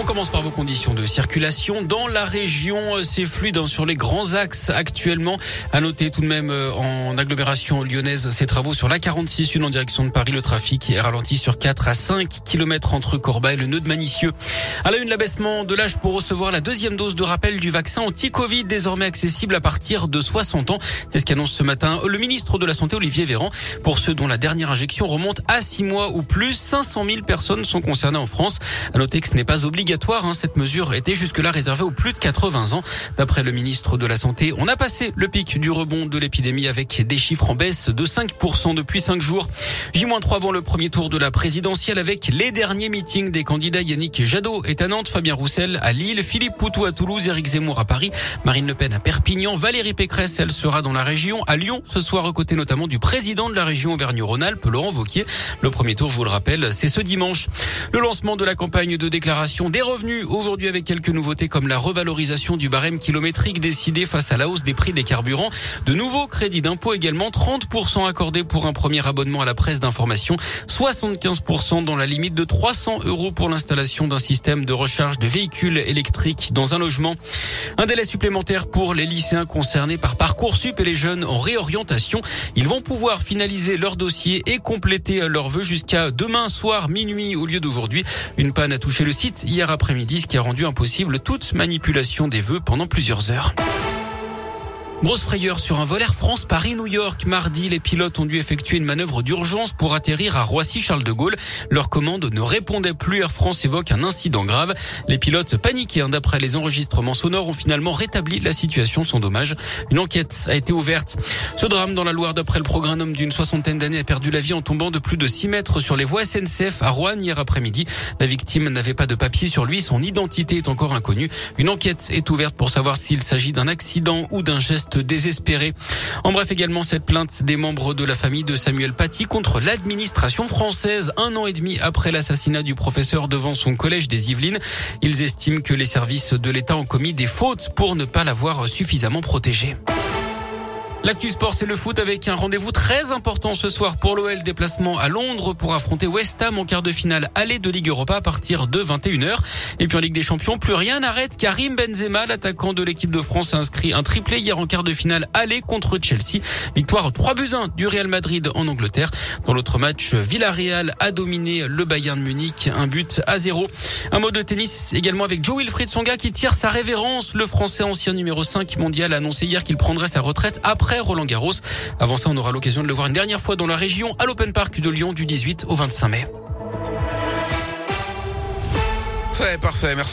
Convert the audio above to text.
On commence par vos conditions de circulation. Dans la région, c'est fluide hein, sur les grands axes actuellement. À noter tout de même euh, en agglomération lyonnaise ces travaux sur la 46, une en direction de Paris. Le trafic est ralenti sur 4 à 5 km entre Corba et le nœud de Manicieux. À la une, l'abaissement de l'âge pour recevoir la deuxième dose de rappel du vaccin anti-Covid désormais accessible à partir de 60 ans. C'est ce qu'annonce ce matin le ministre de la Santé Olivier Véran. Pour ceux dont la dernière injection remonte à 6 mois ou plus, 500 000 personnes sont concernées en France. À noter que ce n'est pas obligatoire Hein. Cette mesure était jusque-là réservée aux plus de 80 ans. D'après le ministre de la Santé, on a passé le pic du rebond de l'épidémie avec des chiffres en baisse de 5% depuis 5 jours. J-3 avant le premier tour de la présidentielle avec les derniers meetings des candidats Yannick Jadot est à Nantes, Fabien Roussel à Lille, Philippe Poutou à Toulouse, Éric Zemmour à Paris, Marine Le Pen à Perpignan, Valérie Pécresse, elle sera dans la région, à Lyon, ce soir aux côtés notamment du président de la région Auvergne-Rhône-Alpes, Laurent Vauquier. Le premier tour, je vous le rappelle, c'est ce dimanche. Le lancement de la campagne de déclaration des revenus aujourd'hui avec quelques nouveautés comme la revalorisation du barème kilométrique décidé face à la hausse des prix des carburants. De nouveaux crédits d'impôt également, 30% accordés pour un premier abonnement à la presse d'information, 75% dans la limite de 300 euros pour l'installation d'un système de recharge de véhicules électriques dans un logement. Un délai supplémentaire pour les lycéens concernés par Parcoursup et les jeunes en réorientation. Ils vont pouvoir finaliser leur dossier et compléter leurs vœux jusqu'à demain soir minuit au lieu d'aujourd'hui. Une panne a touché le site hier après-midi qui a rendu impossible toute manipulation des vœux pendant plusieurs heures. Grosse frayeur sur un vol Air France Paris-New York. Mardi, les pilotes ont dû effectuer une manœuvre d'urgence pour atterrir à Roissy-Charles de Gaulle. Leur commande ne répondait plus. Air France évoque un incident grave. Les pilotes paniqués, hein, d'après les enregistrements sonores, ont finalement rétabli la situation sans dommage. Une enquête a été ouverte. Ce drame dans la Loire, d'après le programme, homme d'une soixantaine d'années a perdu la vie en tombant de plus de 6 mètres sur les voies SNCF à Rouen hier après-midi. La victime n'avait pas de papier sur lui. Son identité est encore inconnue. Une enquête est ouverte pour savoir s'il s'agit d'un accident ou d'un geste désespéré. En bref, également cette plainte des membres de la famille de Samuel Paty contre l'administration française un an et demi après l'assassinat du professeur devant son collège des Yvelines. Ils estiment que les services de l'État ont commis des fautes pour ne pas l'avoir suffisamment protégé. L'actu sport, c'est le foot avec un rendez-vous très important ce soir pour l'OL. Déplacement à Londres pour affronter West Ham en quart de finale aller de Ligue Europa à partir de 21h. Et puis en Ligue des Champions, plus rien n'arrête. Karim Benzema, l'attaquant de l'équipe de France, a inscrit un triplé hier en quart de finale aller contre Chelsea. Victoire 3 buts 1 du Real Madrid en Angleterre. Dans l'autre match, Villarreal a dominé le Bayern Munich, un but à zéro. Un mot de tennis également avec Joe Wilfried Songa qui tire sa révérence. Le Français ancien numéro 5 mondial a annoncé hier qu'il prendrait sa retraite Roland Garros. Avant ça, on aura l'occasion de le voir une dernière fois dans la région à l'Open Park de Lyon du 18 au 25 mai. Parfait, merci.